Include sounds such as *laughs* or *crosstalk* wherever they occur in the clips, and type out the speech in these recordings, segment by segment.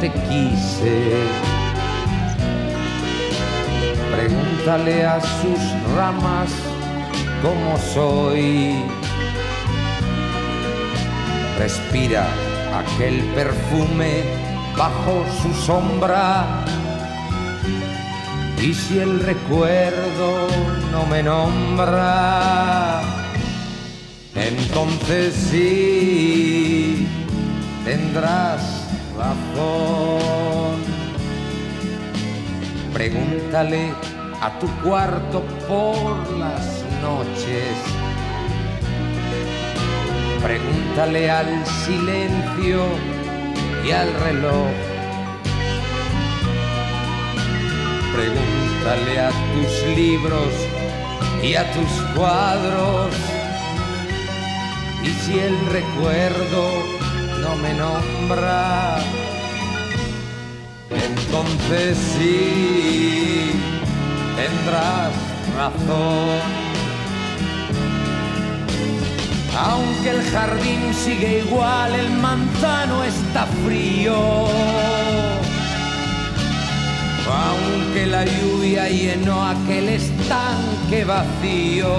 Te quise. Pregúntale a sus ramas cómo soy. Respira aquel perfume bajo su sombra. Y si el recuerdo no me nombra, entonces sí tendrás Pregúntale a tu cuarto por las noches. Pregúntale al silencio y al reloj. Pregúntale a tus libros y a tus cuadros. Y si el recuerdo no me nombra, entonces sí tendrás razón. Aunque el jardín sigue igual, el manzano está frío. Aunque la lluvia llenó aquel estanque vacío.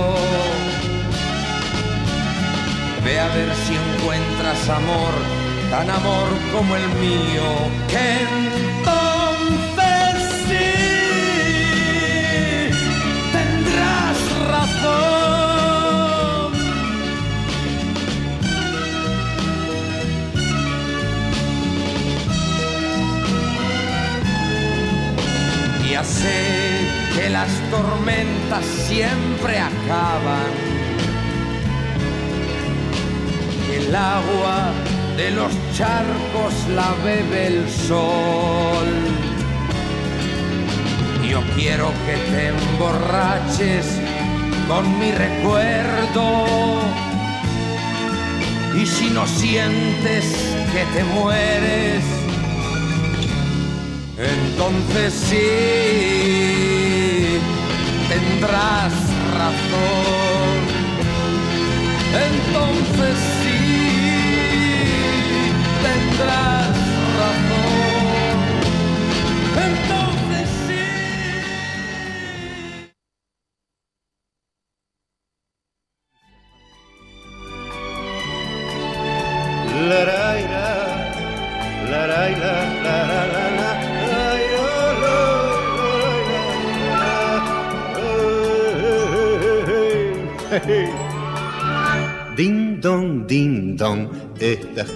Ve a ver si encuentras amor, tan amor como el mío, que razón. Ya sé que las tormentas siempre acaban el agua de los charcos la bebe el sol. Yo quiero que te emborraches con mi recuerdo. Y si no sientes que te mueres, entonces sí tendrás razón. Entonces sí tendrás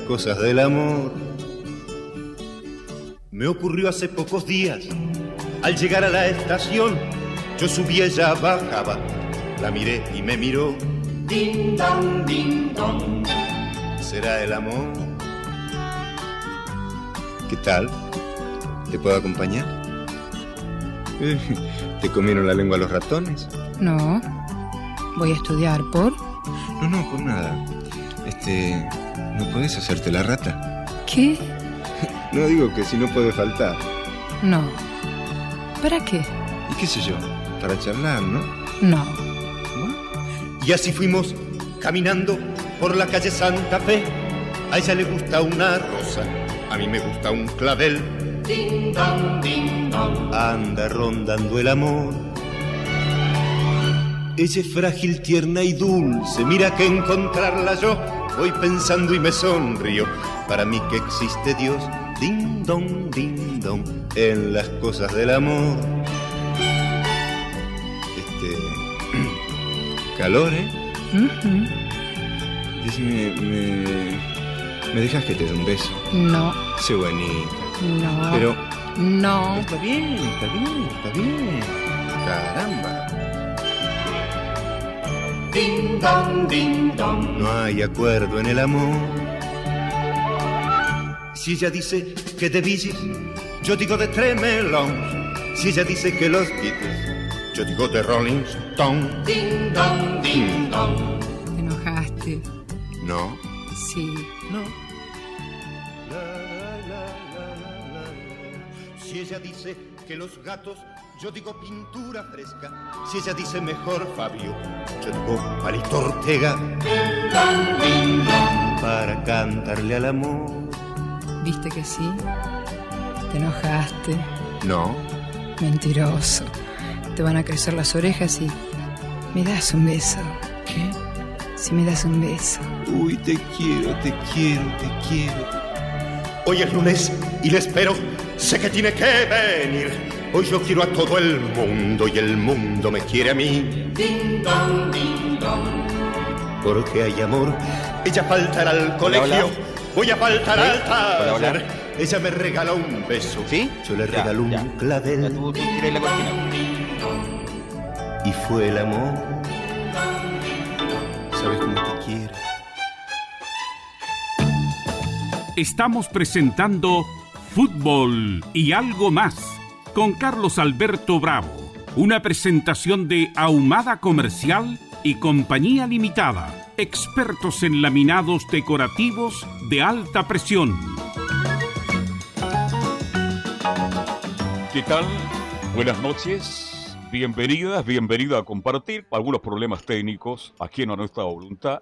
cosas del amor. Me ocurrió hace pocos días. Al llegar a la estación, yo subí, ella bajaba. La miré y me miró. Ding dong, ding dong. ¿Será el amor? ¿Qué tal? ¿Te puedo acompañar? *laughs* ¿Te comieron la lengua los ratones? No. Voy a estudiar por. No, no, por nada. Este, ¿no puedes hacerte la rata? ¿Qué? *laughs* No digo que si no puede faltar. No. ¿Para qué? ¿Y qué sé yo? Para charlar, ¿no? No. Y así fuimos caminando por la calle Santa Fe. A ella le gusta una rosa, a mí me gusta un clavel. Ding dong, ding dong. Anda rondando el amor. Ella es frágil, tierna y dulce. Mira que encontrarla yo voy pensando y me sonrío. Para mí que existe Dios, ding dong, ding dong, en las cosas del amor. Este. *clears throat* calor, ¿eh? Ujú. Decime, me. ¿Me dejas que te dé un beso? No. Sé bonita. No. Pero. No. Está bien, está bien, está bien. Caramba. Ding dong, ding dong. No hay acuerdo en el amor. Si ella dice que de Beatles, yo digo de Tremelons. Si ella dice que los Beatles, yo digo de Rolling Stone. Ding dong, ding dong. Te enojaste. No, Sí. no. La, la, la, la, la, la. Si ella dice que los gatos, yo digo pintura fresca. Si ella dice mejor Fabio, yo digo Palito Ortega. Para cantarle al amor. ¿Viste que sí? Te enojaste. No, Mentiroso. Te van a crecer las orejas y. ¿Me das un beso? ¿qué? Si me das un beso. Uy, te quiero, te quiero, te quiero. Hoy es lunes y le espero. Sé que tiene que venir. Hoy yo quiero a todo el mundo y el mundo me quiere a mí. Ding dong, ding dong. Porque hay amor. Ella faltará al colegio. Voy a faltar al hola. taller. Ella me regaló un beso. ¿Sí? Yo le Ya, regaló un ya. Ya clavel. tú tiré la. Y fue el amor. ¿Sabes cómo te quiero? Estamos presentando Fútbol y algo más con Carlos Alberto Bravo, una presentación de Ahumada Comercial y Compañía Limitada, expertos en laminados decorativos de alta presión. ¿Qué tal? Buenas noches. Bienvenidas, bienvenida a compartir algunos problemas técnicos aquí en nuestra voluntad.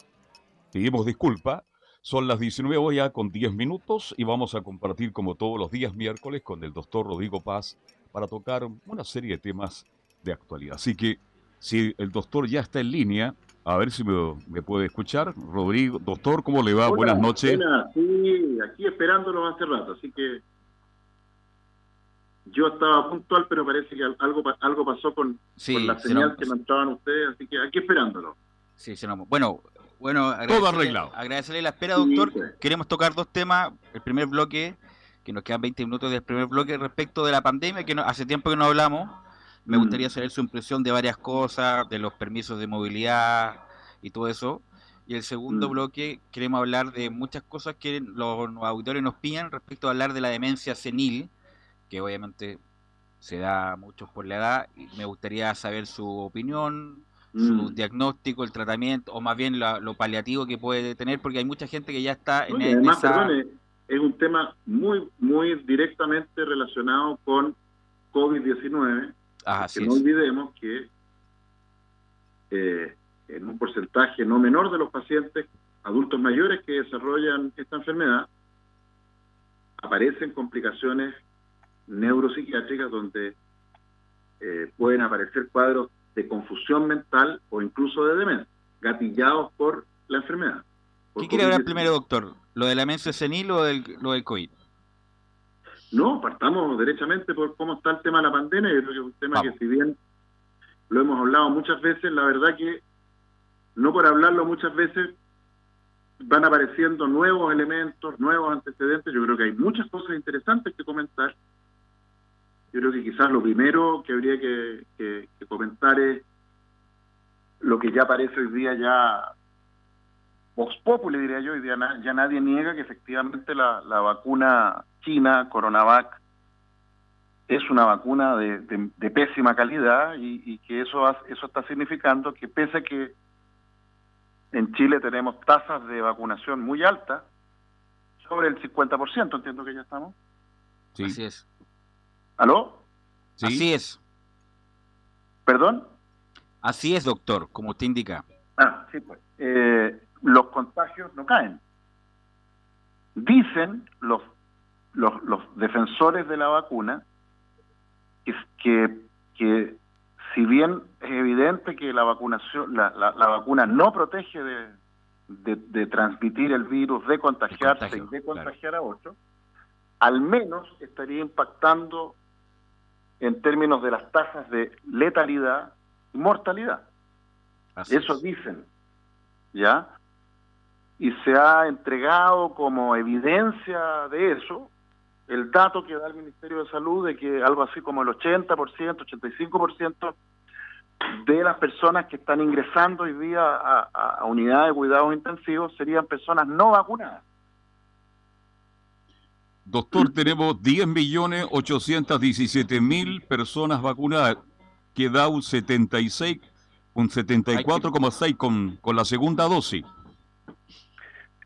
pedimos disculpa. Son las 19 horas ya con 10 minutos y vamos a compartir como todos los días miércoles con el doctor Rodrigo Paz para tocar una serie de temas de actualidad. Así que si el doctor ya está en línea, a ver si me, puede escuchar. Rodrigo, doctor, ¿cómo le va? Buenas noches. sí, aquí esperándolo hace rato, así que yo estaba puntual, pero parece que algo algo pasó con, la señal que mandaban ustedes, así que aquí esperándolo. Sí, bueno, bueno, todo arreglado. Agradecerle la espera, doctor. Queremos tocar dos temas. El primer bloque, que nos quedan 20 minutos del primer bloque respecto de la pandemia, que no, hace tiempo que no hablamos. Me mm. gustaría saber su impresión de varias cosas, de los permisos de movilidad y todo eso. Y el segundo mm. bloque, queremos hablar de muchas cosas que los, auditores nos piden respecto a hablar de la demencia senil, que obviamente se da mucho por la edad. Y me gustaría saber su opinión, su mm. diagnóstico, el tratamiento, o más bien lo, paliativo que puede tener, porque hay mucha gente que ya está en, además, es un tema muy, muy directamente relacionado con COVID-19 que no olvidemos que eh, en un porcentaje no menor de los pacientes adultos mayores que desarrollan esta enfermedad aparecen complicaciones neuropsiquiátricas donde eh, pueden aparecer cuadros de confusión mental o incluso de demencia, gatillados por la enfermedad. ¿Qué quiere hablar primero, doctor? ¿Lo de la demencia senil o del, lo del COVID? No, partamos derechamente por cómo está el tema de la pandemia. Yo creo que es un tema que si bien lo hemos hablado muchas veces, la verdad que no por hablarlo muchas veces van apareciendo nuevos elementos, nuevos antecedentes. Yo creo que hay muchas cosas interesantes que comentar. Yo creo que quizás lo primero que habría que, comentar es lo que ya aparece hoy día ya Vox Populi, diría yo, hoy ya, ya nadie niega que efectivamente la, la vacuna China, Coronavac, es una vacuna de, pésima calidad y, que eso, eso está significando que pese a que en Chile tenemos tasas de vacunación muy altas, sobre el 50%, entiendo que ya estamos. Sí. Así es. ¿Aló? Sí. Así es. ¿Perdón? Así es, doctor, como usted indica. Ah, sí, pues. Eh, los contagios no caen. Dicen los los, los defensores de la vacuna que, que, si bien es evidente que la vacunación la, la, vacuna no protege de, de, transmitir el virus, de contagiarse y de contagiar a otros, al menos estaría impactando en términos de las tasas de letalidad y mortalidad. Eso dicen, ¿ya? Y se ha entregado como evidencia de eso el dato que da el Ministerio de Salud de que algo así como el 80%, 85% de las personas que están ingresando hoy día a, unidades de cuidados intensivos serían personas no vacunadas. Doctor, tenemos 10.817.000 personas vacunadas, que da un 76, un 74,6 con, con la segunda dosis.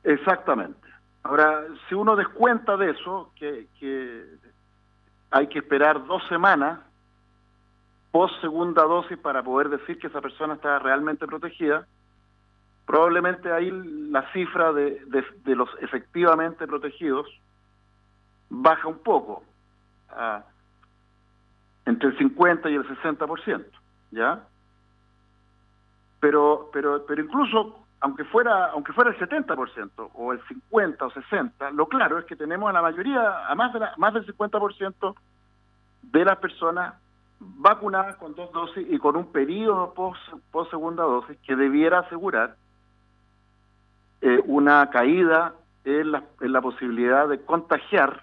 Exactamente. Ahora, si uno descuenta de eso, que, hay que esperar dos semanas post segunda dosis para poder decir que esa persona está realmente protegida, probablemente ahí la cifra de, los efectivamente protegidos baja un poco, entre el 50 y el 60%, ¿ya? Pero, pero, pero incluso aunque fuera aunque fuera el 70% o el 50 o 60, lo claro es que tenemos a la mayoría, a más de más del 50% de las personas vacunadas con dos dosis y con un periodo post, segunda dosis que debiera asegurar eh, una caída en la, en la posibilidad de contagiarse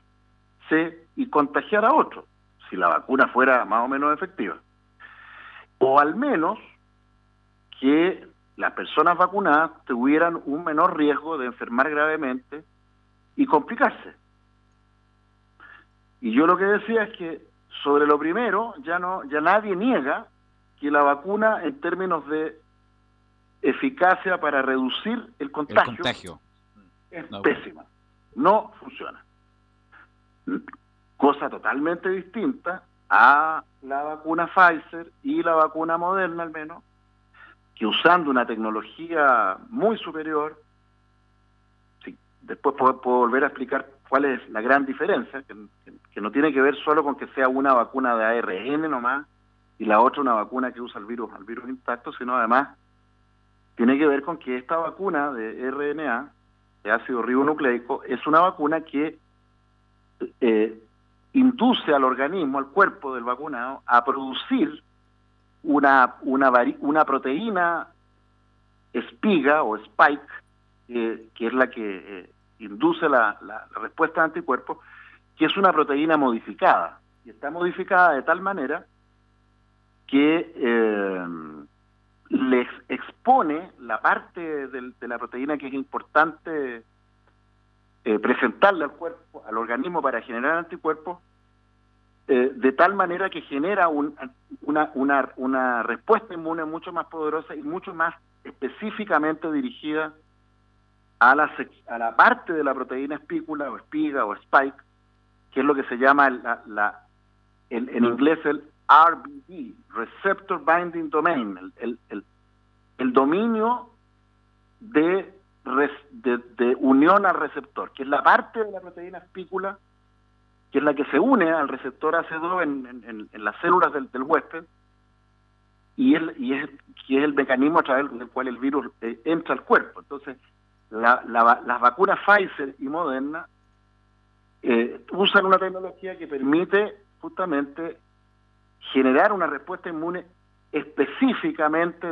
y contagiar a otros, si la vacuna fuera más o menos efectiva. O al menos que las personas vacunadas tuvieran un menor riesgo de enfermar gravemente y complicarse. Y yo lo que decía es que sobre lo primero ya no ya nadie niega que la vacuna en términos de eficacia para reducir el contagio, es pésima, no funciona. Cosa totalmente distinta a la vacuna Pfizer y la vacuna Moderna al menos, que usando una tecnología muy superior después puedo, volver a explicar cuál es la gran diferencia, que, no tiene que ver solo con que sea una vacuna de ARN nomás y la otra una vacuna que usa el virus, el virus intacto, sino además tiene que ver con que esta vacuna de RNA, de ácido ribonucleico, es una vacuna que eh, induce al organismo, al cuerpo del vacunado, a producir una, una, una proteína espiga o spike, que es la que eh, induce la, la, respuesta de anticuerpos, que es una proteína modificada. Y está modificada de tal manera que eh, les expone la parte de la proteína que es importante eh, presentarle al cuerpo, al organismo para generar anticuerpos, eh, de tal manera que genera una, una, una respuesta inmune mucho más poderosa y mucho más específicamente dirigida a la, a la parte de la proteína espícula o espiga o spike, que es lo que se llama la, la en, en inglés el RBD, Receptor Binding Domain, el, el, el, dominio de, de, unión al receptor, que es la parte de la proteína espícula, que es la que se une al receptor AC2 en, las células del, huésped, y, el, y es, que es el mecanismo a través del cual el virus eh, entra al cuerpo. Entonces, la, las vacunas Pfizer y Moderna eh, usan una tecnología que permite justamente generar una respuesta inmune específicamente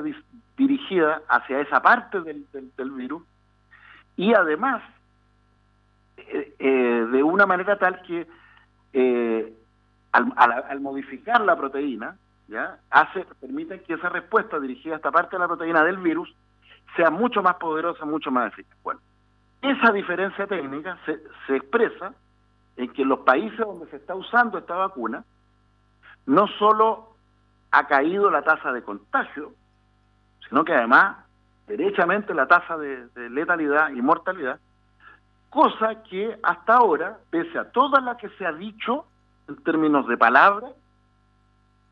dirigida hacia esa parte del, del, virus y además eh, de una manera tal que eh, al, modificar la proteína ya hace permite que esa respuesta dirigida a esta parte de la proteína del virus sea mucho más poderosa, mucho más eficaz. Bueno, esa diferencia técnica se expresa en que en los países donde se está usando esta vacuna no solo ha caído la tasa de contagio, sino que además, derechamente, la tasa de, letalidad y mortalidad, cosa que hasta ahora, pese a toda la que se ha dicho en términos de palabras,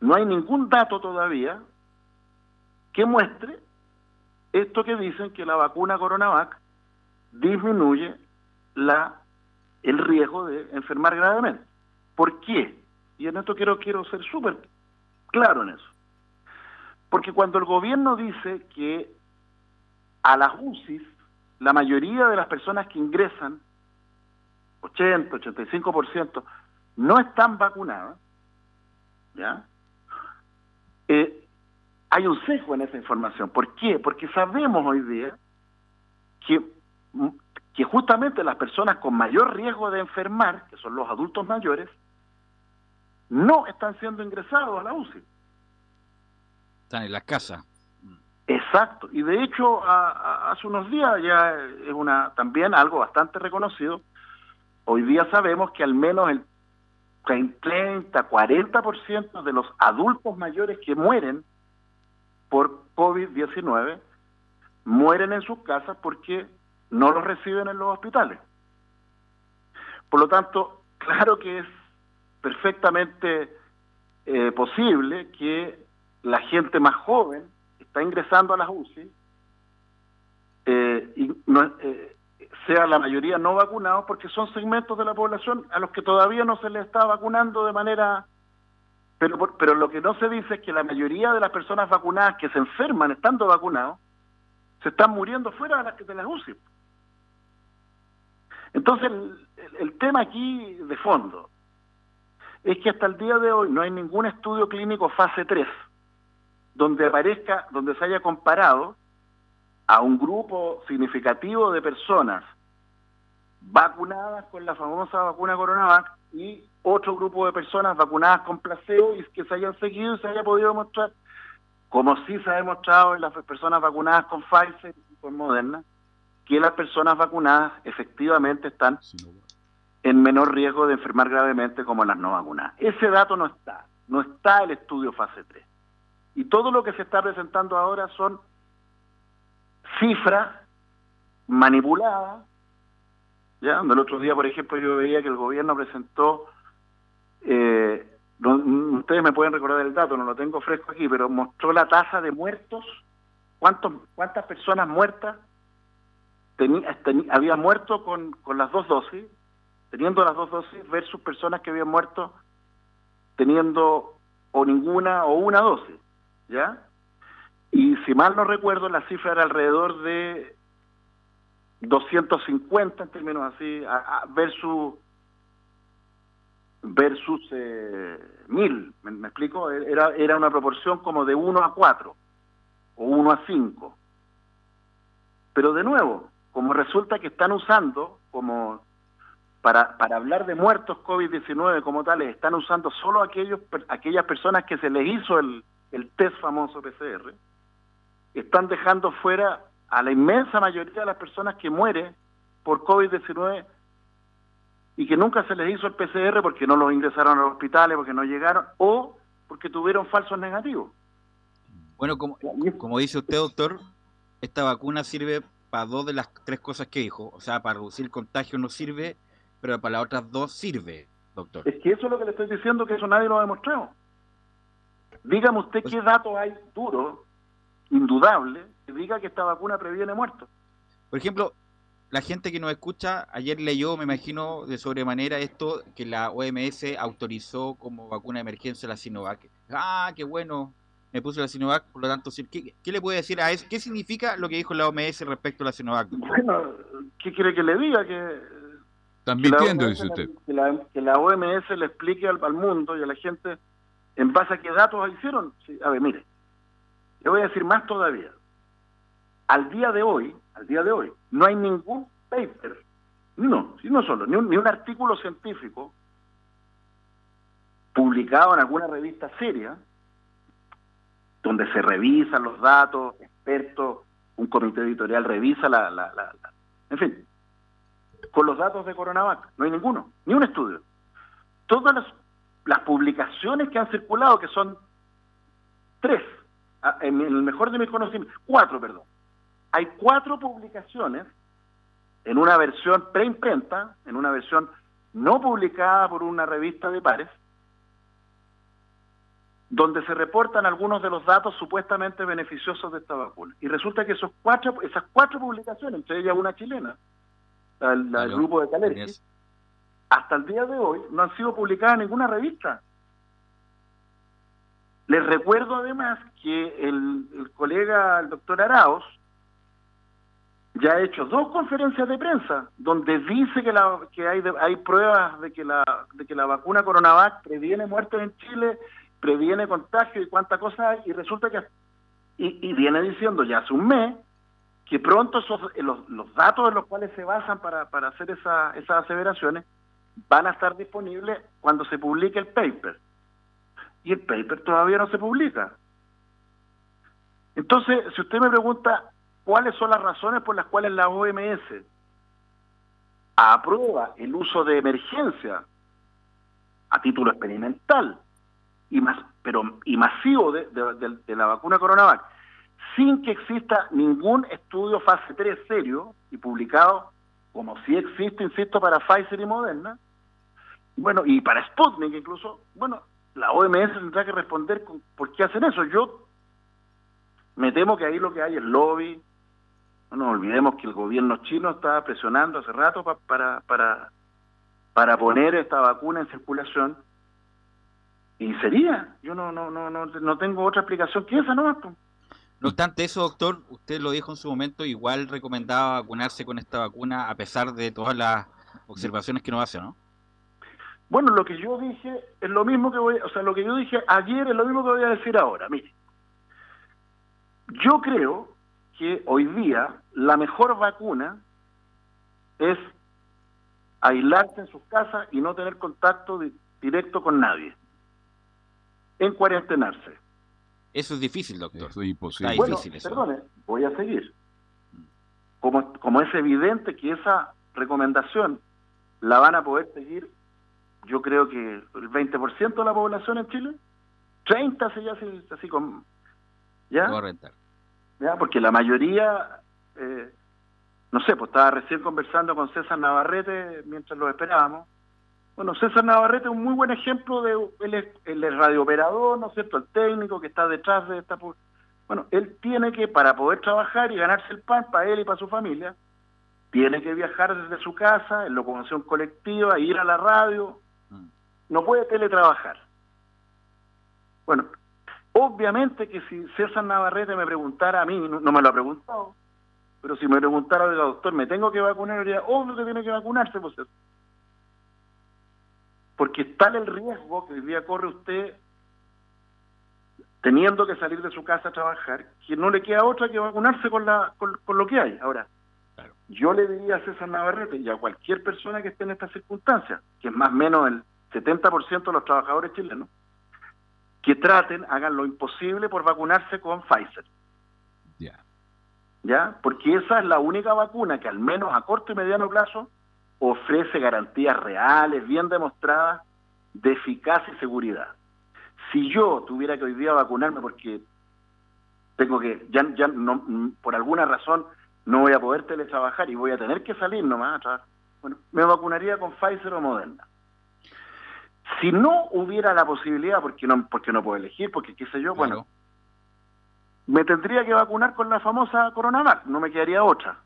no hay ningún dato todavía que muestre esto que dicen que la vacuna Coronavac disminuye la el riesgo de enfermar gravemente. ¿Por qué? Y en esto quiero, quiero ser súper claro en eso. Porque cuando el gobierno dice que a las UCI la mayoría de las personas que ingresan, 80, 85%, no están vacunadas, ¿ya? Eh, hay un sesgo en esa información. ¿Por qué? Porque sabemos hoy día que, que justamente las personas con mayor riesgo de enfermar, que son los adultos mayores, no están siendo ingresados a la UCI. Están en la casa. Exacto. Y de hecho, hace unos días ya es una también algo bastante reconocido. Hoy día sabemos que al menos el 30, 40% de los adultos mayores que mueren por COVID-19 mueren en sus casas porque no los reciben en los hospitales. Por lo tanto, claro que es perfectamente eh, posible que la gente más joven está ingresando a las UCI eh, y eh, sea la mayoría no vacunados porque son segmentos de la población a los que todavía no se les está vacunando de manera pero pero lo que no se dice es que la mayoría de las personas vacunadas que se enferman estando vacunados se están muriendo fuera de las de las UCI entonces el tema aquí de fondo es que hasta el día de hoy no hay ningún estudio clínico fase 3 donde aparezca, donde se haya comparado a un grupo significativo de personas vacunadas con la famosa vacuna Coronavac y otro grupo de personas vacunadas con placebo y que se hayan seguido y se haya podido demostrar, como sí se ha demostrado en las personas vacunadas con Pfizer y con Moderna, que las personas vacunadas efectivamente están en menor riesgo de enfermar gravemente como las no vacunadas. Ese dato no está, no está el estudio fase 3. Y todo lo que se está presentando ahora son cifras manipuladas. ¿ya? El otro día, por ejemplo, yo veía que el gobierno presentó, eh, ustedes me pueden recordar el dato, no lo tengo fresco aquí, pero mostró la tasa de muertos, cuántos, cuántas personas muertas había muerto con, con las dos dosis, teniendo las dos dosis, versus personas que habían muerto teniendo o ninguna o una dosis, ¿ya? Y si mal no recuerdo, la cifra era alrededor de 250 en términos así, versus versus eh, mil, ¿me, explico? Era, era una proporción como de 1 a 4 o 1 a 5. Pero de nuevo, como resulta que están usando como para, para hablar de muertos COVID-19 como tales, están usando solo aquellos, aquellas personas que se les hizo el, el test famoso PCR, están dejando fuera a la inmensa mayoría de las personas que mueren por COVID-19 y que nunca se les hizo el PCR porque no los ingresaron a los hospitales, porque no llegaron o porque tuvieron falsos negativos. Bueno, como, como dice usted, doctor, esta vacuna sirve para dos de las tres cosas que dijo. O sea, para reducir contagio no sirve, pero para las otras dos sirve, doctor. Es que eso es lo que le estoy diciendo, que eso nadie lo ha demostrado. Dígame usted pues qué datos hay duros, indudables, que diga que esta vacuna previene muertos. Por ejemplo, la gente que nos escucha, ayer leyó, me imagino, de sobremanera esto, que la OMS autorizó como vacuna de emergencia la Sinovac. Ah, qué bueno, me puse la Sinovac, por lo tanto, ¿qué, ¿qué, le puede decir a eso? ¿Qué significa lo que dijo la OMS respecto a la Sinovac? Bueno, ¿qué quiere que le diga? Que están mintiendo, dice usted. Que la, OMS le explique al, mundo y a la gente en base a qué datos hicieron. a ver, mire, le voy a decir más todavía. Al día de hoy, al día de hoy, no hay ningún paper, no, no solo, ni un, ni un artículo científico publicado en alguna revista seria donde se revisan los datos, expertos, un comité editorial revisa la, la, la, en fin, con los datos de Coronavac, no hay ninguno, ni un estudio. Todas las, las publicaciones que han circulado, que son tres, en el mejor de mis conocimientos, cuatro, perdón. Hay cuatro publicaciones en una versión preimprenta, en una versión no publicada por una revista de pares, donde se reportan algunos de los datos supuestamente beneficiosos de esta vacuna. Y resulta que esos cuatro, esas cuatro publicaciones, entre ellas una chilena, el grupo de Calergi, hasta el día de hoy no han sido publicadas ninguna revista. Les recuerdo además que el, colega, el doctor Araos, ya ha hecho dos conferencias de prensa donde dice que, hay, pruebas de que, la, de que la vacuna Coronavac previene muertes en Chile previene contagio y cuánta cosa hay, y resulta que, y, viene diciendo ya hace un mes, que pronto esos, los, los, datos en los cuales se basan para, para hacer esa, esas aseveraciones van a estar disponibles cuando se publique el paper. Y el paper todavía no se publica. Entonces, si usted me pregunta cuáles son las razones por las cuales la OMS aprueba el uso de emergencia a título experimental y más, pero y masivo de, la vacuna Coronavac, sin que exista ningún estudio fase 3 serio y publicado, como si existe, insisto, para Pfizer y Moderna, bueno, y para Sputnik incluso, bueno, la OMS tendrá que responder con, por qué hacen eso. Yo me temo que ahí lo que hay es lobby. No nos olvidemos que el gobierno chino está presionando hace rato para, para, para poner esta vacuna en circulación y sería, yo no, no, no, no, no tengo otra explicación que esa nomás. No obstante eso, doctor, usted lo dijo en su momento, igual recomendaba vacunarse con esta vacuna a pesar de todas las observaciones que nos hace, ¿no? Bueno, lo que yo dije es lo mismo que voy, o sea, lo que yo dije ayer es lo mismo que voy a decir ahora. Mire, yo creo que hoy día la mejor vacuna es aislarse en sus casas y no tener contacto directo con nadie en cuarentenarse. Eso es difícil, doctor. Eso es imposible. bueno, perdone, voy a seguir. Como, como es evidente que esa recomendación la van a poder seguir, yo creo que el 20% de la población en Chile, 30 se ya así, así con... ¿Ya? ¿Ya? Porque la mayoría, eh, no sé, pues estaba recién conversando con César Navarrete mientras lo esperábamos, bueno, César Navarrete es un muy buen ejemplo de él el radiooperador, ¿no es cierto? El técnico que está detrás de esta... Bueno, él tiene que, para poder trabajar y ganarse el pan para él y para su familia, tiene que viajar desde su casa en locomoción colectiva, ir a la radio. No puede teletrabajar. Bueno, obviamente que si César Navarrete me preguntara a mí, no, me lo ha preguntado, pero si me preguntara, oiga, doctor, ¿me tengo que vacunar? Diría, obvio que tiene que vacunarse, pues. Porque tal el riesgo que hoy día corre usted teniendo que salir de su casa a trabajar, que no le queda otra que vacunarse con, la, con, lo que hay. Ahora, yo le diría a César Navarrete y a cualquier persona que esté en estas circunstancias, que es más o menos el 70% de los trabajadores chilenos, que traten, hagan lo imposible por vacunarse con Pfizer. ¿Ya? Porque esa es la única vacuna que al menos a corto y mediano plazo ofrece garantías reales, bien demostradas, de eficacia y seguridad. Si yo tuviera que hoy día vacunarme porque tengo que, ya, ya no, por alguna razón no voy a poder teletrabajar y voy a tener que salir nomás a trabajar, bueno, me vacunaría con Pfizer o Moderna. Si no hubiera la posibilidad, porque no, porque no puedo elegir, porque qué sé yo, bueno, me tendría que vacunar con la famosa Coronavac, no me quedaría otra.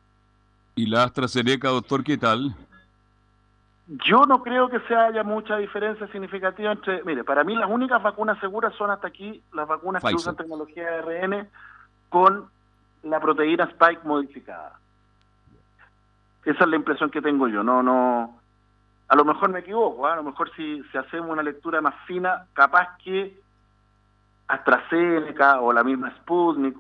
¿Y la AstraZeneca, doctor, qué tal? Yo no creo que se haya mucha diferencia significativa entre, mire, para mí las únicas vacunas seguras son hasta aquí las vacunas que usan tecnología de ARN con la proteína spike modificada. Esa es la impresión que tengo yo, no, no, a lo mejor me equivoco, ¿ah? a lo mejor si, si hacemos una lectura más fina, capaz que AstraZeneca o la misma Sputnik,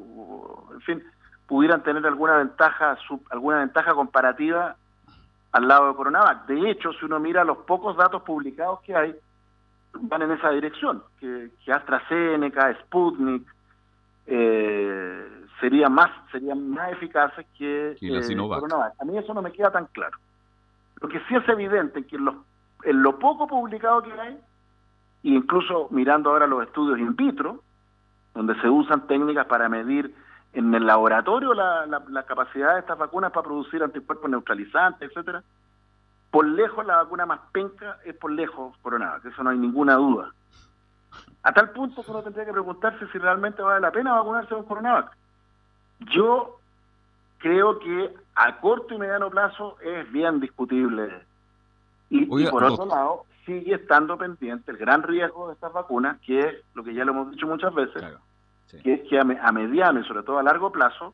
en fin, pudieran tener alguna ventaja, alguna ventaja comparativa al lado de Coronavac. De hecho, si uno mira los pocos datos publicados que hay, van en esa dirección, que, AstraZeneca, Sputnik, eh, serían más serían más eficaces que, eh, Coronavac. A mí eso no me queda tan claro. Lo que sí es evidente que en, en lo poco publicado que hay, e incluso mirando ahora los estudios in vitro, donde se usan técnicas para medir en el laboratorio la, la, capacidad de estas vacunas para producir anticuerpos neutralizantes, etcétera, por lejos la vacuna más penca es por lejos Coronavac, eso no hay ninguna duda. A tal punto que uno tendría que preguntarse si realmente vale la pena vacunarse con Coronavac. Yo creo que a corto y mediano plazo es bien discutible. Y, por otro lado, sigue estando pendiente el gran riesgo de estas vacunas, que es lo que ya lo hemos dicho muchas veces, que es que a, mediano y sobre todo a largo plazo,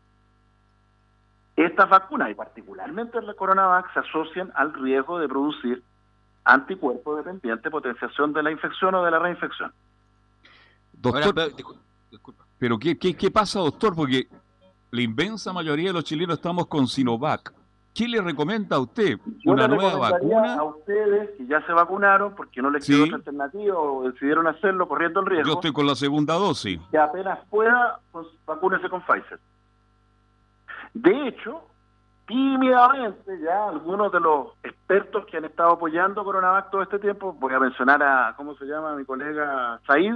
estas vacunas, y particularmente el Coronavac, se asocian al riesgo de producir anticuerpos dependientes potenciación de la infección o de la reinfección. Doctor, pero ¿qué, qué, qué pasa, doctor? Porque la inmensa mayoría de los chilenos estamos con Sinovac. ¿Qué le recomienda a usted? ¿Una nueva vacuna? A ustedes que ya se vacunaron porque no les quedó otra alternativa o decidieron hacerlo corriendo el riesgo. Yo estoy con la segunda dosis. Que apenas pueda, pues, vacúnese con Pfizer. De hecho, tímidamente ya algunos de los expertos que han estado apoyando Coronavac todo este tiempo, voy a mencionar a, ¿cómo se llama? Mi colega Said,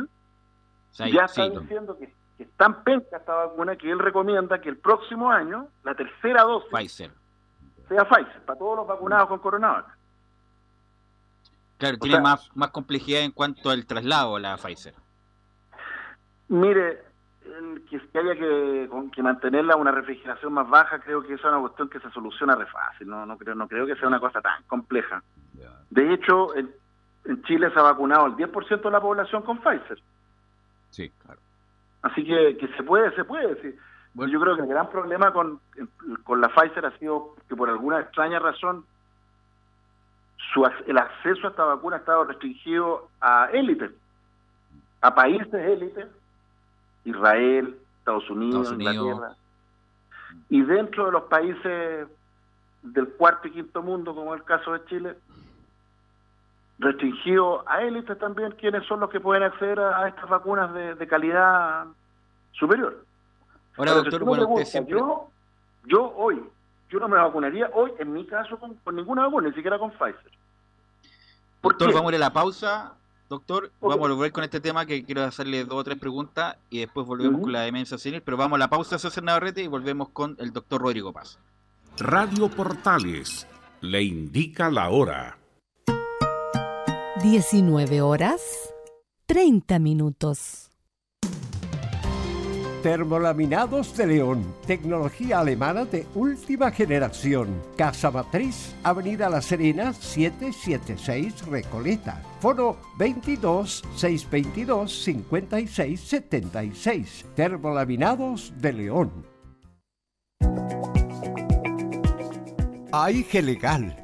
ya están diciendo que que es tan penca esta vacuna que él recomienda que el próximo año la tercera dosis Pfizer. sea Pfizer, para todos los vacunados con Coronavac. Claro, tiene más, más complejidad en cuanto al traslado a la Pfizer. Mire, que, haya que, que, mantenerla a una refrigeración más baja, creo que eso es una cuestión que se soluciona re fácil, no, no, creo, no creo que sea una cosa tan compleja. De hecho, en, en Chile se ha vacunado el 10% de la población con Pfizer. Sí, claro. Así que, que se puede, se puede. Sí. Bueno, yo creo que el gran problema con, con la Pfizer ha sido que por alguna extraña razón su, el acceso a esta vacuna ha estado restringido a élites, a países élites, Israel, Estados Unidos, Inglaterra. Y dentro de los países del cuarto y quinto mundo, como es el caso de Chile, restringido a élites también, quienes son los que pueden acceder a, estas vacunas de, calidad superior. Ahora, doctor, bueno, yo, yo hoy, yo no me vacunaría hoy, en mi caso, con, ninguna vacuna, ni siquiera con Pfizer. Doctor, vamos a ir a la pausa. Doctor, vamos a volver con este tema que quiero hacerle dos o tres preguntas y después volvemos con la demencia senil, pero vamos a la pausa, César Navarrete, y volvemos con el doctor Rodrigo Paz. Radio Portales le indica la hora. 19 horas 30 minutos. Termolaminados de León, tecnología alemana de última generación. Casa Matriz, Avenida La Serena, 776 Recoleta. Foro 22 622 56 76. Termolaminados de León. AIG Legal,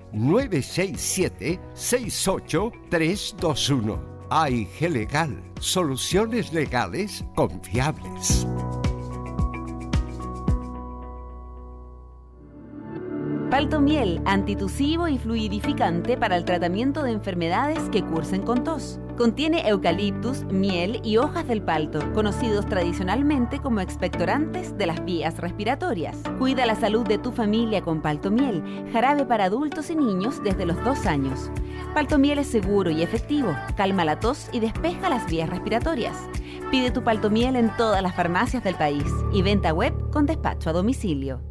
967 68321. AIG Legal, soluciones legales confiables. Palto miel, antitusivo y fluidificante para el tratamiento de enfermedades que cursen con tos. Contiene eucaliptus, miel y hojas del palto, conocidos tradicionalmente como expectorantes de las vías respiratorias. Cuida la salud de tu familia con palto miel, jarabe para adultos y niños desde los dos años. Palto miel es seguro y efectivo, calma la tos y despeja las vías respiratorias. Pide tu palto miel en todas las farmacias del país y venta web con despacho a domicilio.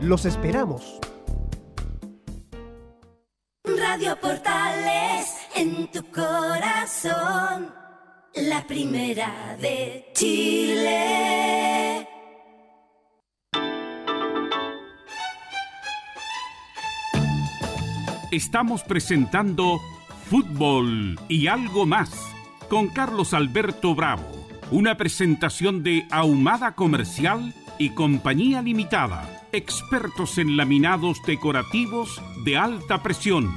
Los esperamos. Radio Portales en tu corazón, la primera de Chile. Estamos presentando Fútbol y algo más con Carlos Alberto Bravo, una presentación de Ahumada Comercial y Compañía Limitada expertos en laminados decorativos de alta presión.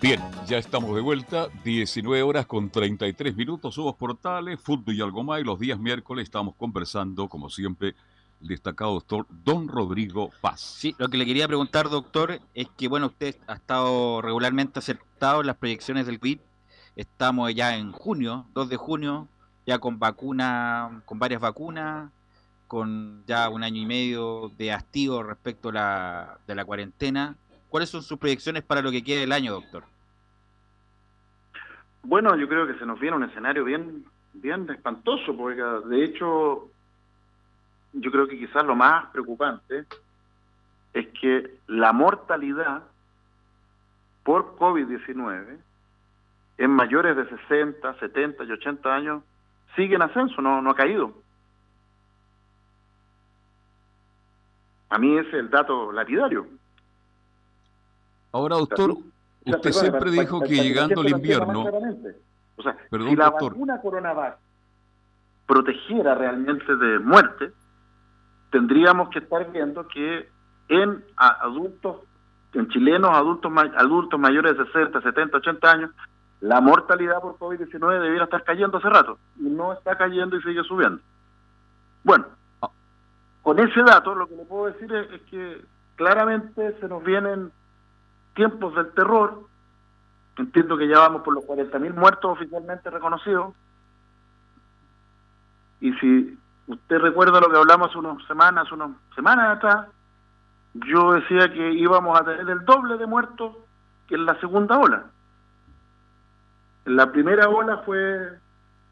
Bien, ya estamos de vuelta, 19 horas con 33 minutos, somos Portales, Fútbol y algo más, y los días miércoles estamos conversando, como siempre, el destacado doctor Don Rodrigo Paz. Sí, lo que le quería preguntar, doctor, es que, bueno, usted ha estado regularmente acertado en las proyecciones del COVID, estamos ya en junio, 2 de junio, ya con vacuna, con varias vacunas, con ya un año y medio de hastío respecto la, de la cuarentena. ¿Cuáles son sus proyecciones para lo que quede del año, doctor? Bueno, yo creo que se nos viene un escenario bien, bien espantoso, porque de hecho yo creo que quizás lo más preocupante es que la mortalidad por COVID-19 en mayores de 60, 70 y 80 años sigue en ascenso, no, no ha caído. A mí es el dato lapidario. Ahora, doctor, usted siempre dijo que llegando el invierno... O sea, si la vacuna Coronavac protegiera realmente de muerte, tendríamos que estar viendo que en adultos, en chilenos adultos, adultos mayores de 60, 70, 80 años, la mortalidad por COVID-19 debiera estar cayendo hace rato. Y no está cayendo y sigue subiendo. Bueno, con ese dato lo que le puedo decir es, que claramente se nos vienen tiempos del terror. Entiendo que ya vamos por los 40.000 muertos oficialmente reconocidos. Y si usted recuerda lo que hablamos hace unas semanas, unas semanas atrás, yo decía que íbamos a tener el doble de muertos que en la segunda ola. En la primera ola fue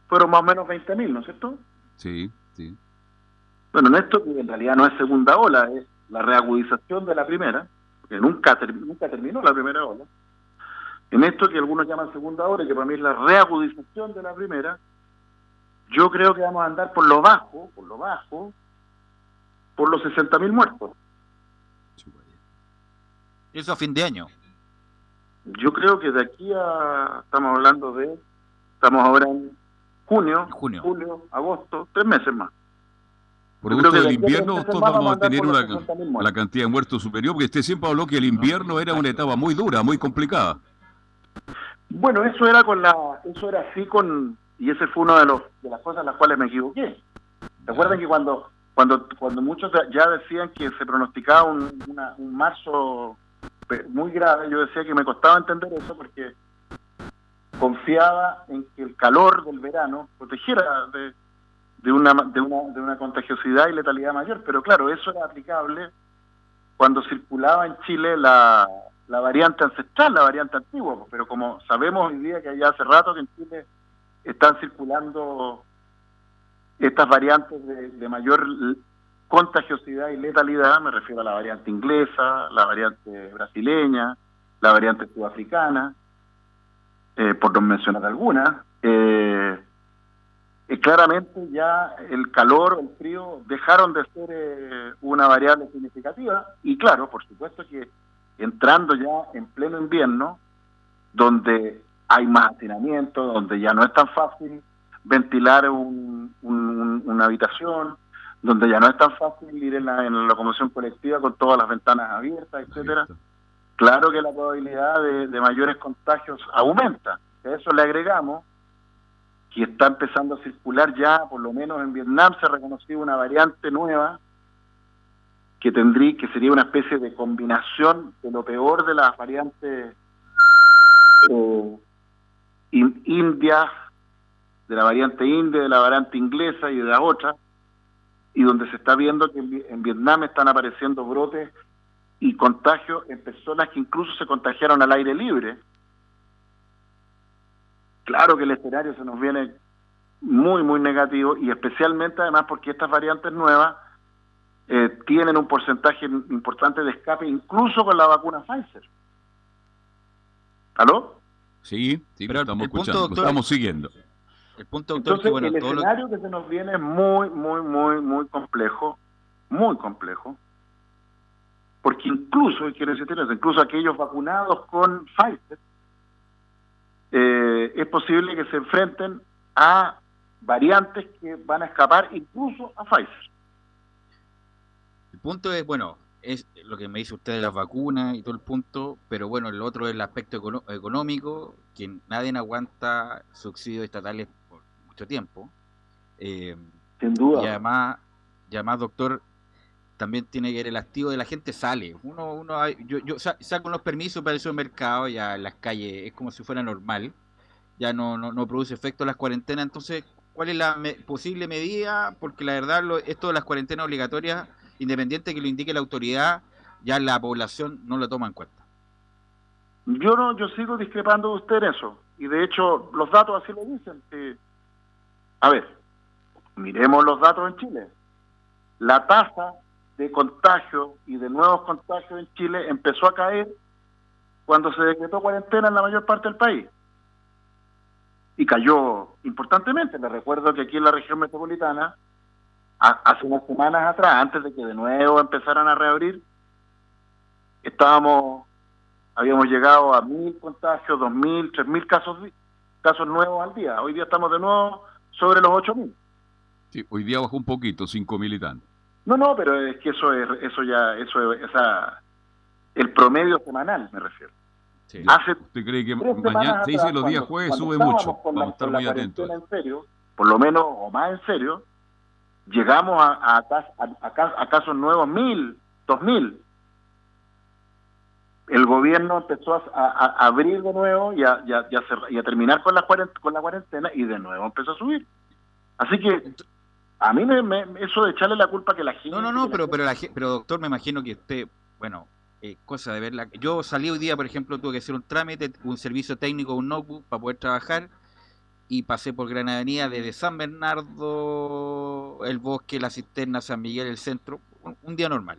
fueron más o menos 20.000, ¿no es cierto? Sí, sí. Bueno, en esto en realidad no es segunda ola, es la reagudización de la primera, porque nunca, nunca terminó la primera ola. En esto que algunos llaman segunda ola, que para mí es la reagudización de la primera, yo creo que vamos a andar por lo bajo, por lo bajo, por los 60.000 muertos. Eso a fin de año. Yo creo que de aquí a, estamos hablando de, estamos ahora en junio, junio. julio, agosto, tres meses más. El del invierno, doctor, vamos a tener una, la cantidad de muertos superior, porque usted siempre habló que el invierno era una etapa muy dura, muy complicada. Bueno, eso era con la, eso era así con, y ese fue una de, los, de las cosas en las cuales me equivoqué. Recuerden que cuando, cuando, cuando muchos ya decían que se pronosticaba un, un marzo muy grave, yo decía que me costaba entender eso porque confiaba en que el calor del verano protegiera de, de, una, de, una, de una contagiosidad y letalidad mayor, pero claro, eso era aplicable cuando circulaba en Chile la, la variante ancestral, la variante antigua, pero como sabemos hoy día que ya hace rato que en Chile están circulando estas variantes de, de mayor contagiosidad y letalidad, me refiero a la variante inglesa, la variante brasileña, la variante sudafricana, eh, por no mencionar algunas, eh, eh, claramente ya el calor, el frío dejaron de ser una variable significativa y claro, por supuesto que entrando ya en pleno invierno, donde hay más hacinamiento, donde ya no es tan fácil ventilar una habitación, donde ya no es tan fácil ir en la, en la locomoción colectiva con todas las ventanas abiertas, etcétera. Claro que la probabilidad de, mayores contagios aumenta. A eso le agregamos que está empezando a circular ya, por lo menos en Vietnam se ha reconocido una variante nueva que tendría, que sería una especie de combinación de lo peor de las variantes eh, india, de la variante india, de la variante inglesa y de la otra, y donde se está viendo que en Vietnam están apareciendo brotes y contagios en personas que incluso se contagiaron al aire libre. Claro que el escenario se nos viene muy, muy negativo y especialmente además porque estas variantes nuevas eh, tienen un porcentaje importante de escape incluso con la vacuna Pfizer. ¿Aló? Sí, sí, pero estamos escuchando, estamos siguiendo. El punto Entonces, el escenario que se nos viene es muy, muy, muy, muy complejo, muy complejo, porque incluso, quiero decir, incluso aquellos vacunados con Pfizer, eh, es posible que se enfrenten a variantes que van a escapar incluso a Pfizer. El punto es, bueno, es lo que me dice usted de las vacunas y todo el punto, pero bueno, el otro es el aspecto económico, que nadie aguanta subsidios estatales mucho tiempo. Eh, Sin duda. Y además, y además, doctor, también tiene que ver el activo de la gente sale. Uno, uno yo, yo saco los permisos para el mercado ya en las calles, es como si fuera normal. Ya no, no, produce efecto las cuarentenas. Entonces, ¿cuál es la posible medida? Porque la verdad, esto de las cuarentenas obligatorias, independiente que lo indique la autoridad, ya la población no lo toma en cuenta. Yo no, yo sigo discrepando de usted en eso. Y de hecho, los datos así lo dicen. Que a ver, miremos los datos en Chile. La tasa de contagio y de nuevos contagios en Chile empezó a caer cuando se decretó cuarentena en la mayor parte del país. Y cayó importantemente. Les recuerdo que aquí en la región metropolitana, hace unas semanas atrás, antes de que de nuevo empezaran a reabrir, estábamos, habíamos llegado a mil contagios, dos mil, tres mil casos, casos nuevos al día. Hoy día estamos de nuevo sobre los 8.000. Sí, hoy día bajó un poquito, 5.000 y tanto. No, no, pero es que eso es, eso ya, eso es, esa, el promedio semanal, me refiero. Sí. ¿Usted cree que mañana, se dice los días jueves sube mucho? Vamos a estar muy atentos. En serio, por lo menos, o más en serio, llegamos a, a, a, a casos nuevos mil, dos mil. El gobierno empezó a, abrir de nuevo y a, y a, terminar con la, con la cuarentena y de nuevo empezó a subir. Así que a mí me, eso de echarle la culpa que la gente... No, no, no, pero, pero, pero doctor, me imagino que usted, bueno, eh, cosa de verla. Yo salí hoy día, por ejemplo, tuve que hacer un trámite, un servicio técnico, un notebook para poder trabajar y pasé por Gran Avenida desde San Bernardo, el bosque, la cisterna, San Miguel, el centro, un, día normal.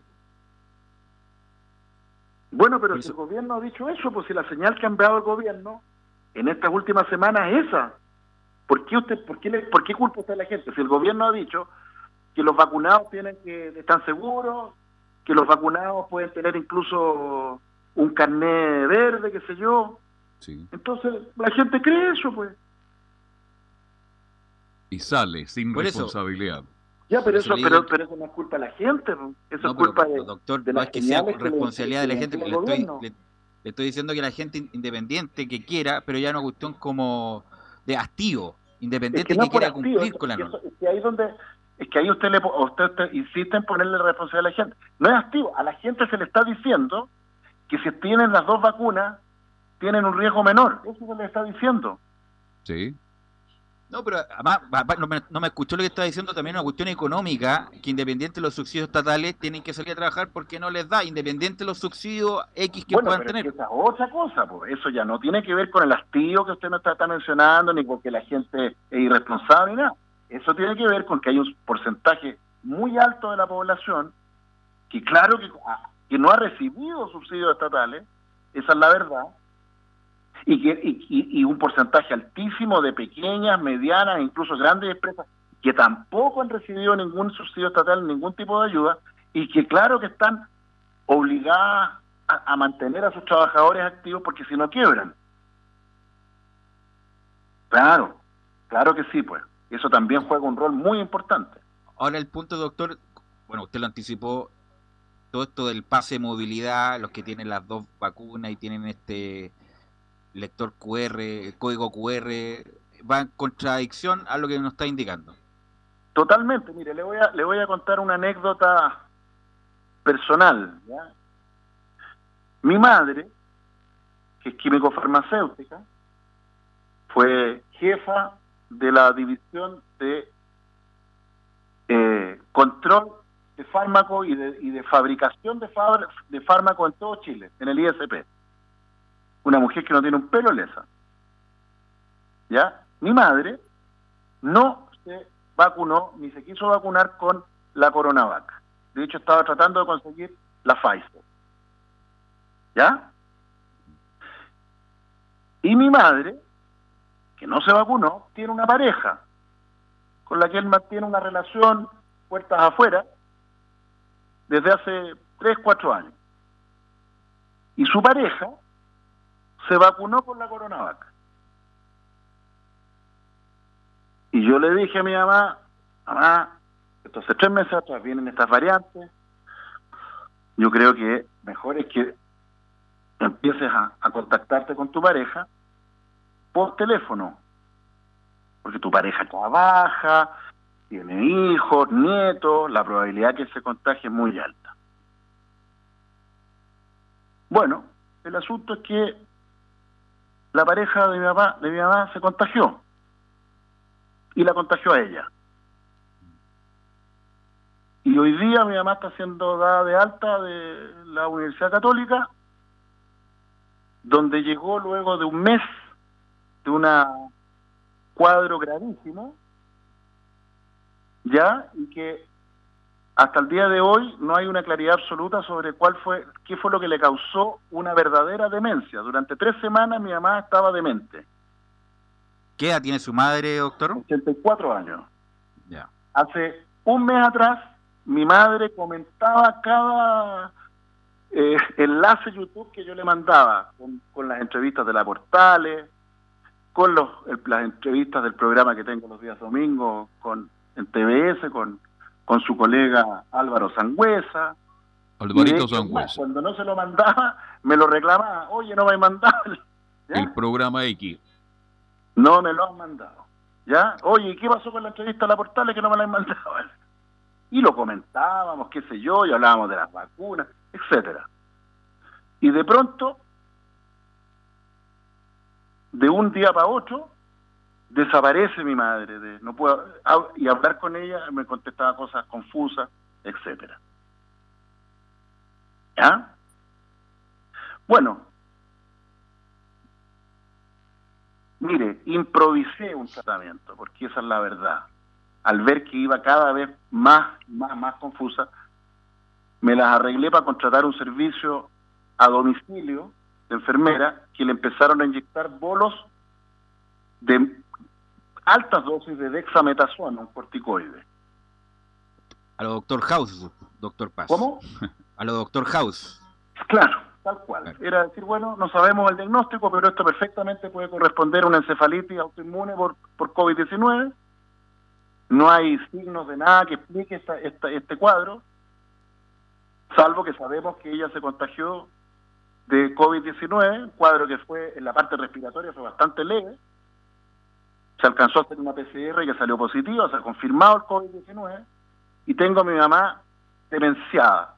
Bueno, pero si el gobierno ha dicho eso, pues si la señal que ha enviado el gobierno en estas últimas semanas es esa. ¿Por qué usted, por qué, por qué culpa usted a la gente? Si el gobierno ha dicho que los vacunados tienen que están seguros, que los vacunados pueden tener incluso un carnet verde, qué sé yo. Entonces, la gente cree eso, pues. Y sale sin responsabilidad. Ya, pero eso, pero, pero, eso no es culpa de la gente, eso es culpa de, doctor, no es que sea responsabilidad de la gente, le estoy, le, estoy, diciendo que la gente independiente que quiera, pero ya no cuestión como de hastío, independiente que, quiera cumplir con la norma. Es que ahí donde es que ahí usted le usted, insiste en ponerle responsabilidad a la gente. No es activo, a la gente se le está diciendo que si tienen las dos vacunas tienen un riesgo menor. Eso se le está diciendo. Sí. No, pero además, no me, no me escuchó lo que estaba diciendo también una cuestión económica, que independiente de los subsidios estatales tienen que salir a trabajar porque no les da, independiente de los subsidios X que puedan tener. Esa es otra cosa, pues eso ya no tiene que ver con el hastío que usted me está, mencionando, ni porque la gente es irresponsable, ni nada. Eso tiene que ver con que hay un porcentaje muy alto de la población que claro que, ah, que no ha recibido subsidios estatales, esa es la verdad, y, que, y, un porcentaje altísimo de pequeñas, medianas, incluso grandes empresas que tampoco han recibido ningún subsidio estatal, ningún tipo de ayuda, y que claro que están obligadas a, mantener a sus trabajadores activos porque si no quiebran. Claro, claro que sí, pues. Eso también juega un rol muy importante. Ahora el punto, doctor, bueno, usted lo anticipó, todo esto del pase de movilidad, los que tienen las dos vacunas y tienen este lector QR, código QR, va en contradicción a lo que nos está indicando. Totalmente, mire, le voy a, le voy a contar una anécdota personal. Mi madre, que es químico farmacéutica, fue jefa de la división de eh, control de fármacos y de, y de fabricación de, de fármacos en todo Chile, en el ISP una mujer que no tiene un pelo lesa. ¿Ya? Mi madre no se vacunó ni se quiso vacunar con la Coronavac. De hecho, estaba tratando de conseguir la Pfizer. ¿Ya? Y mi madre, que no se vacunó, tiene una pareja con la que él mantiene una relación puertas afuera desde hace 3, 4 años. Y su pareja se vacunó con la coronavac. Y yo le dije a mi mamá, mamá, entonces tres meses atrás vienen estas variantes, yo creo que mejor es que empieces a, contactarte con tu pareja por teléfono, porque tu pareja trabaja, tiene hijos, nietos, la probabilidad que se contagie es muy alta. Bueno, el asunto es que la pareja de mi papá, de mi mamá se contagió y la contagió a ella. Y hoy día mi mamá está siendo dada de alta de la Universidad Católica, donde llegó luego de un mes de un cuadro gravísimo, ya, y que hasta el día de hoy no hay una claridad absoluta sobre cuál fue, qué fue lo que le causó una verdadera demencia. Durante tres semanas mi mamá estaba demente. ¿Qué edad tiene su madre, doctor? 84 años. Ya. Hace un mes atrás, mi madre comentaba cada eh, enlace YouTube que yo le mandaba, con, las entrevistas de la Portales, con los, las entrevistas del programa que tengo los días domingos, con en TBS, con con su colega Álvaro Sangüesa. Alvarito Sangüesa. Cuando no se lo mandaba, me lo reclamaba, oye, no me mandado. *laughs* El programa X. No me lo han mandado. ¿Ya? Oye, ¿qué pasó con la entrevista a la portal que no me la han mandado? *laughs* Y lo comentábamos, qué sé yo, y hablábamos de las vacunas, etcétera. Y de pronto, de un día para otro, desaparece mi madre, de, no puedo, y hablar con ella me contestaba cosas confusas, etcétera. ¿Ya? Bueno, mire, improvisé un tratamiento, porque esa es la verdad. Al ver que iba cada vez más, más, más confusa, me las arreglé para contratar un servicio a domicilio de enfermera que le empezaron a inyectar bolos de altas dosis de dexametasona, un corticoide. A lo doctor House, doctor Paz. ¿Cómo? *laughs* A lo doctor House. Claro, tal cual. Era decir, bueno, no sabemos el diagnóstico, pero esto perfectamente puede corresponder a una encefalitis autoinmune por, por COVID-19. No hay signos de nada que explique esta, esta, este cuadro, salvo que sabemos que ella se contagió de COVID-19, un cuadro que fue en la parte respiratoria fue bastante leve. Se alcanzó a hacer una PCR que salió positiva, se ha confirmado el COVID-19 y tengo a mi mamá demenciada.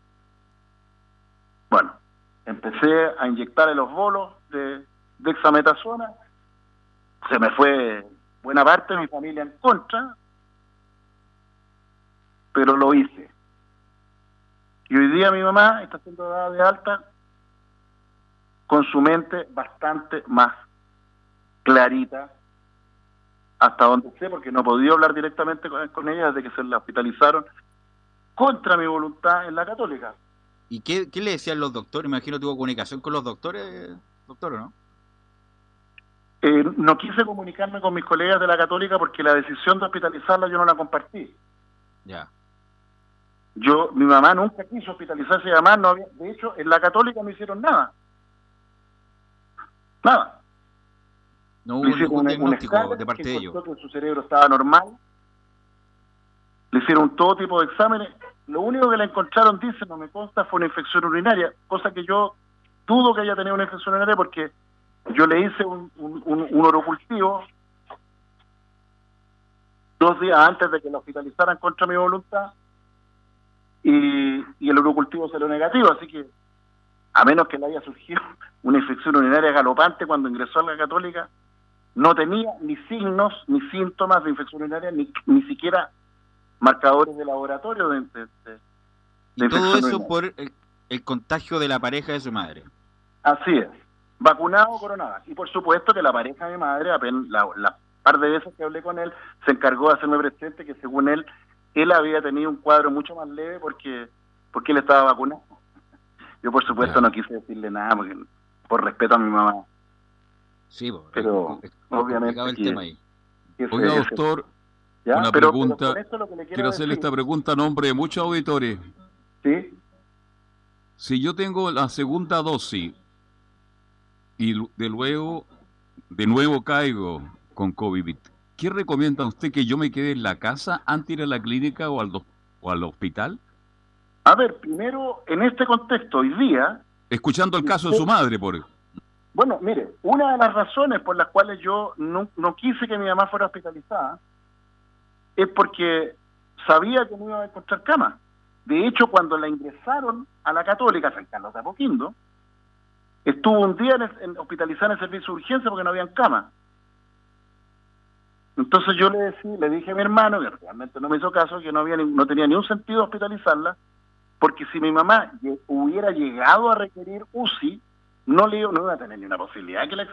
Bueno, empecé a inyectarle los bolos de dexametasona, se me fue buena parte de mi familia en contra, pero lo hice. Y hoy día mi mamá está siendo dada de alta con su mente bastante más clarita, hasta donde sé, porque no he podido hablar directamente con, ella desde que se la hospitalizaron contra mi voluntad en la católica. ¿Y qué, le decían los doctores? Me imagino tuvo comunicación con los doctores, doctor, ¿no? Eh, no quise comunicarme con mis colegas de la católica porque la decisión de hospitalizarla yo no la compartí. Ya. Yo, mi mamá nunca quiso hospitalizarse y además no había, de hecho, en la católica no hicieron nada. Nada. No hubo ningún diagnóstico de parte de ellos. Que su cerebro estaba normal. Le hicieron todo tipo de exámenes. Lo único que le encontraron, dice, no me consta, fue una infección urinaria, cosa que yo dudo que haya tenido una infección urinaria porque yo le hice un, un, un, orocultivo dos días antes de que lo hospitalizaran contra mi voluntad y, y el orocultivo salió negativo, así que a menos que le haya surgido *laughs* una infección urinaria galopante cuando ingresó a la católica, no tenía ni signos ni síntomas de infección urinaria, ni, ni siquiera marcadores de laboratorio de, de, y todo eso por el, contagio de la pareja de su madre. Así es, vacunado o coronada. Y por supuesto que la pareja de madre, apenas la, la par de veces que hablé con él, se encargó de hacerme presente que según él, él había tenido un cuadro mucho más leve porque, porque él estaba vacunado. Yo por supuesto no quise decirle nada porque, por respeto a mi mamá. Sí, pero obviamente el tema ahí. Oiga, doctor, una pregunta. quiero hacerle esta pregunta a nombre de muchos auditores. Sí. Si yo tengo la segunda dosis y de luego, de nuevo caigo con COVID, ¿qué recomienda usted que yo me quede en la casa antes de ir a la clínica o al, o al hospital? A ver, primero, en este contexto, hoy día... Escuchando el caso de su madre, por Bueno, mire, una de las razones por las cuales yo no, quise que mi mamá fuera hospitalizada es porque sabía que no iba a encontrar cama. De hecho, cuando la ingresaron a la Católica, San Carlos de Apoquindo, estuvo un día en, hospitalizada en el servicio de urgencia porque no habían cama. Entonces yo le, decía, le dije a mi hermano, que realmente no me hizo caso, que no, había no tenía ni un sentido hospitalizarla, porque si mi mamá hubiera llegado a requerir UCI, no le no iba a tener ni una posibilidad que, le,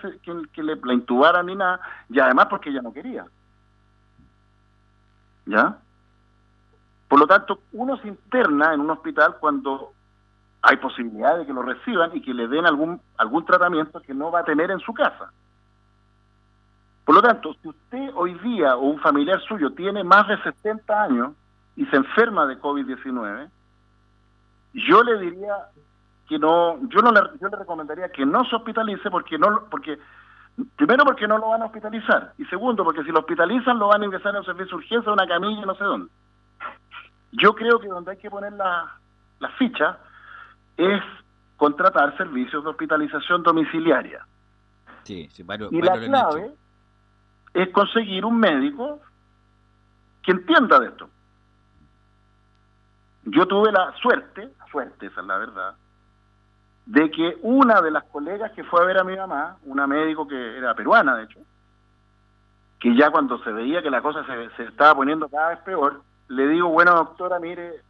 que, le, la intubaran ni nada, y además porque ella no quería. ¿Ya? Por lo tanto, uno se interna en un hospital cuando hay posibilidad de que lo reciban y que le den algún, algún tratamiento que no va a tener en su casa. Por lo tanto, si usted hoy día o un familiar suyo tiene más de 70 años y se enferma de COVID-19, yo le diría que no, yo no le, yo le recomendaría que no se hospitalice porque no, porque primero porque no lo van a hospitalizar y segundo porque si lo hospitalizan lo van a ingresar en un servicio de urgencia, una camilla, no sé dónde. Yo creo que donde hay que poner la, la ficha es contratar servicios de hospitalización domiciliaria. Sí, sí, varios, y la clave es conseguir un médico que entienda de esto. Yo tuve la suerte, suerte, esa es la verdad, de que una de las colegas que fue a ver a mi mamá, una médico que era peruana, de hecho, que ya cuando se veía que la cosa se, estaba poniendo cada vez peor, le digo, bueno, doctora, mire,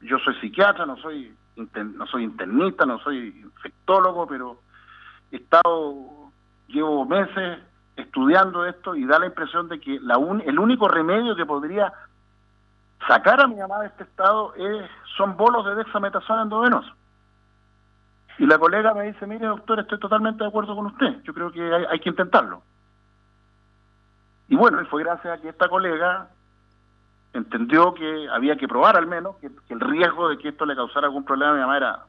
yo soy psiquiatra, no soy, no soy internista, no soy infectólogo, pero he estado, llevo meses estudiando esto y da la impresión de que la el único remedio que podría sacar a mi mamá de este estado es, son bolos de dexametasona endovenoso. Y la colega me dice, mire doctor, estoy totalmente de acuerdo con usted, yo creo que hay, que intentarlo. Y bueno, y fue gracias a que esta colega entendió que había que probar al menos que, el riesgo de que esto le causara algún problema a mi mamá era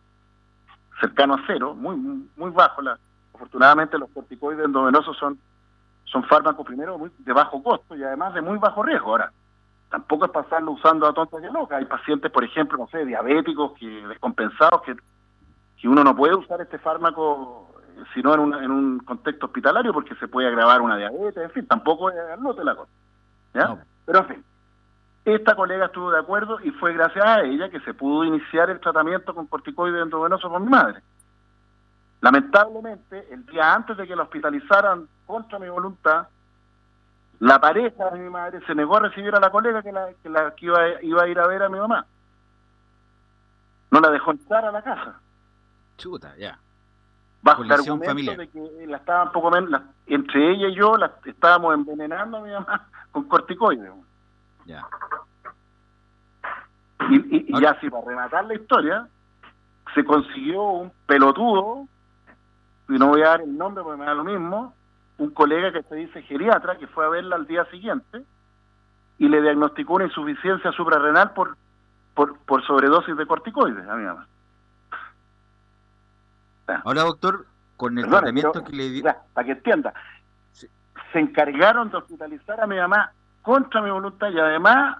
cercano a cero, muy muy bajo. La, afortunadamente los corticoides endovenosos son son fármacos primero muy de bajo costo y además de muy bajo riesgo. Ahora, tampoco es pasarlo usando a tontas y locas. Hay pacientes, por ejemplo, no sé, diabéticos, que descompensados, que, que uno no puede usar este fármaco sino en, en un contexto hospitalario porque se puede agravar una diabetes, en fin, tampoco es al la cosa. ¿ya? Pero en fin, esta colega estuvo de acuerdo y fue gracias a ella que se pudo iniciar el tratamiento con corticoides endovenosos con mi madre. Lamentablemente, el día antes de que la hospitalizaran contra mi voluntad, la pareja de mi madre se negó a recibir a la colega que, la, que, la, que iba, iba, a ir a ver a mi mamá. No la dejó entrar a la casa. Chuta, ya. Bajo el argumento de que la estaban poco menos, entre ella y yo la estábamos envenenando a mi mamá *laughs* con corticoides. Ya. Y, y, así, para rematar la historia, se consiguió un pelotudo, y no voy a dar el nombre porque me da lo mismo, un colega que se dice geriatra, que fue a verla al día siguiente y le diagnosticó una insuficiencia suprarrenal por, por, por sobredosis de corticoides a mi mamá. Ahora, doctor, con el tratamiento que le di... Para que entienda, se encargaron de hospitalizar a mi mamá contra mi voluntad y además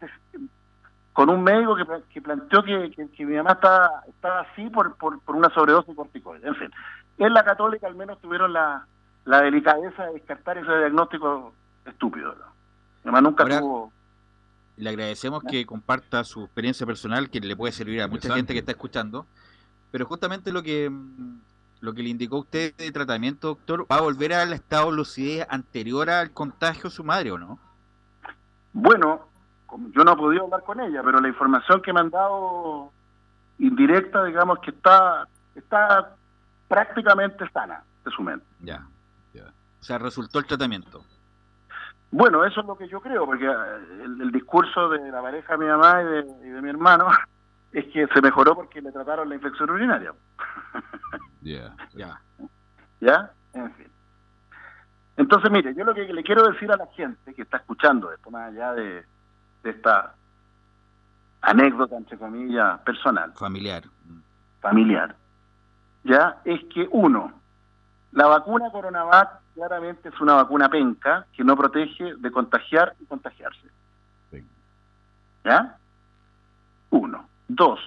*laughs* con un médico que, que planteó que, que, mi mamá estaba, estaba así por, por, por una sobredosis de corticoides. En fin, en la católica al menos tuvieron la, la delicadeza de descartar ese diagnóstico estúpido. Además, nunca tuvo... Le agradecemos que comparta su experiencia personal, que le puede servir a mucha gente que está escuchando. Pero justamente lo que lo que le indicó usted de tratamiento, doctor, ¿va a volver al estado de lucidez anterior al contagio de su madre o no? Bueno, yo no he podido hablar con ella, pero la información que me han dado indirecta, digamos que está está prácticamente sana de su mente. Ya. O sea, resultó el tratamiento. Bueno, eso es lo que yo creo, porque eh, el, discurso de la pareja de mi mamá y de, mi hermano *laughs* es que se mejoró porque le trataron la infección urinaria. *laughs* Ya, ya. ¿Ya? En fin. Entonces, mire, yo lo que le quiero decir a la gente que está escuchando esto, más allá de, de esta anécdota, entre comillas, personal. Familiar. Familiar. Ya, es que uno, la vacuna Coronavac claramente es una vacuna penca que no protege de contagiar y contagiarse. ¿Ya? Uno. Dos.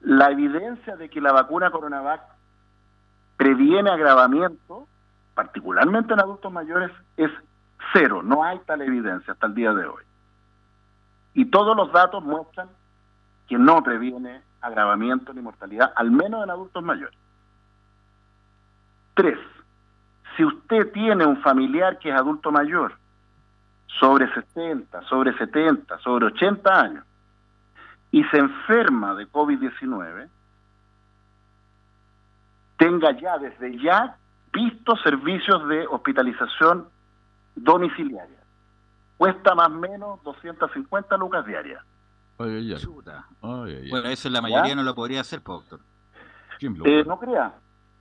La evidencia de que la vacuna Coronavac previene agravamiento, particularmente en adultos mayores, es cero. No hay tal evidencia hasta el día de hoy. Y todos los datos muestran que no previene agravamiento ni mortalidad, al menos en adultos mayores. Tres, si usted tiene un familiar que es adulto mayor, sobre 60, sobre 70, sobre 80 años, y se enferma de COVID-19, tenga ya desde ya visto servicios de hospitalización domiciliaria. Cuesta más o menos 250 lucas diarias. Ay, bueno, eso la mayoría no lo podría hacer, doctor. Eh, no crea.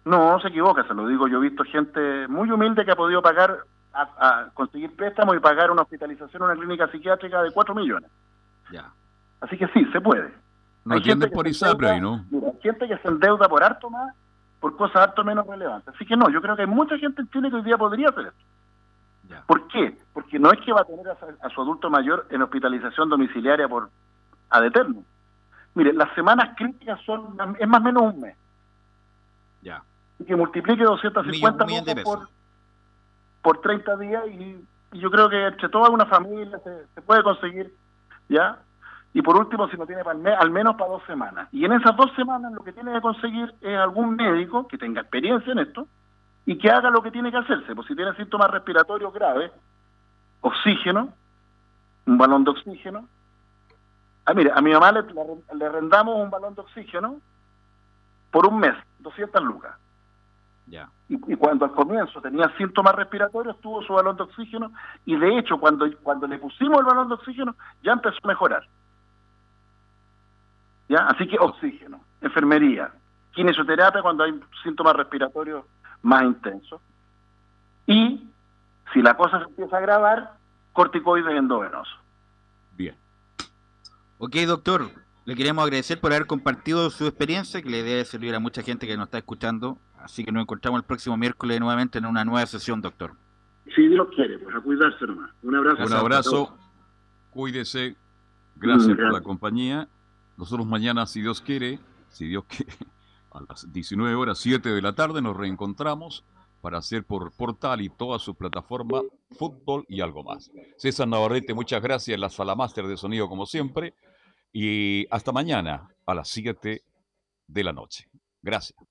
No, se equivoca, se lo digo. Yo he visto gente muy humilde que ha podido pagar, a, conseguir préstamos y pagar una hospitalización en una clínica psiquiátrica de 4 millones. Ya. Así que sí, se puede. No hay gente por ISAPRE ¿no? Mira, hay gente que se endeuda por harto más, por cosas harto menos relevantes. Así que no, yo creo que hay mucha gente en Chile que hoy día podría hacer esto. Ya. ¿Por qué? Porque no es que va a tener a, su adulto mayor en hospitalización domiciliaria por ad eterno. Mire, las semanas críticas son, es más o menos un mes. Ya que multiplique 250 por, por 30 días y, yo creo que entre toda una familia se, puede conseguir, ¿ya? Y por último, si no tiene para al menos para dos semanas. Y en esas dos semanas lo que tiene que conseguir es algún médico que tenga experiencia en esto y que haga lo que tiene que hacerse. Pues si tiene síntomas respiratorios graves, oxígeno, un balón de oxígeno. Ah, mire, a mi mamá le, le, rendamos un balón de oxígeno por un mes, 200 lucas. Y, cuando al comienzo tenía síntomas respiratorios, tuvo su balón de oxígeno y de hecho cuando, cuando le pusimos el balón de oxígeno ya empezó a mejorar. ¿Ya? Así que oxígeno, enfermería, kinesioterapia cuando hay síntomas respiratorios más intensos. Y si la cosa se empieza a agravar, corticoides endovenosos. Bien. Ok, doctor. Le queremos agradecer por haber compartido su experiencia, que le debe servir a mucha gente que nos está escuchando. Así que nos encontramos el próximo miércoles nuevamente en una nueva sesión, doctor. Si Dios quiere, pues a cuidarse nomás. Un abrazo. Un abrazo. Cuídese. Gracias por la compañía. Nosotros mañana, si Dios quiere, si Dios quiere, *laughs* a las 19 horas 7 de la tarde nos reencontramos para hacer por portal y toda su plataforma fútbol y algo más. César Navarrete, muchas gracias, la sala máster de sonido como siempre, y hasta mañana a las 7 de la noche. Gracias.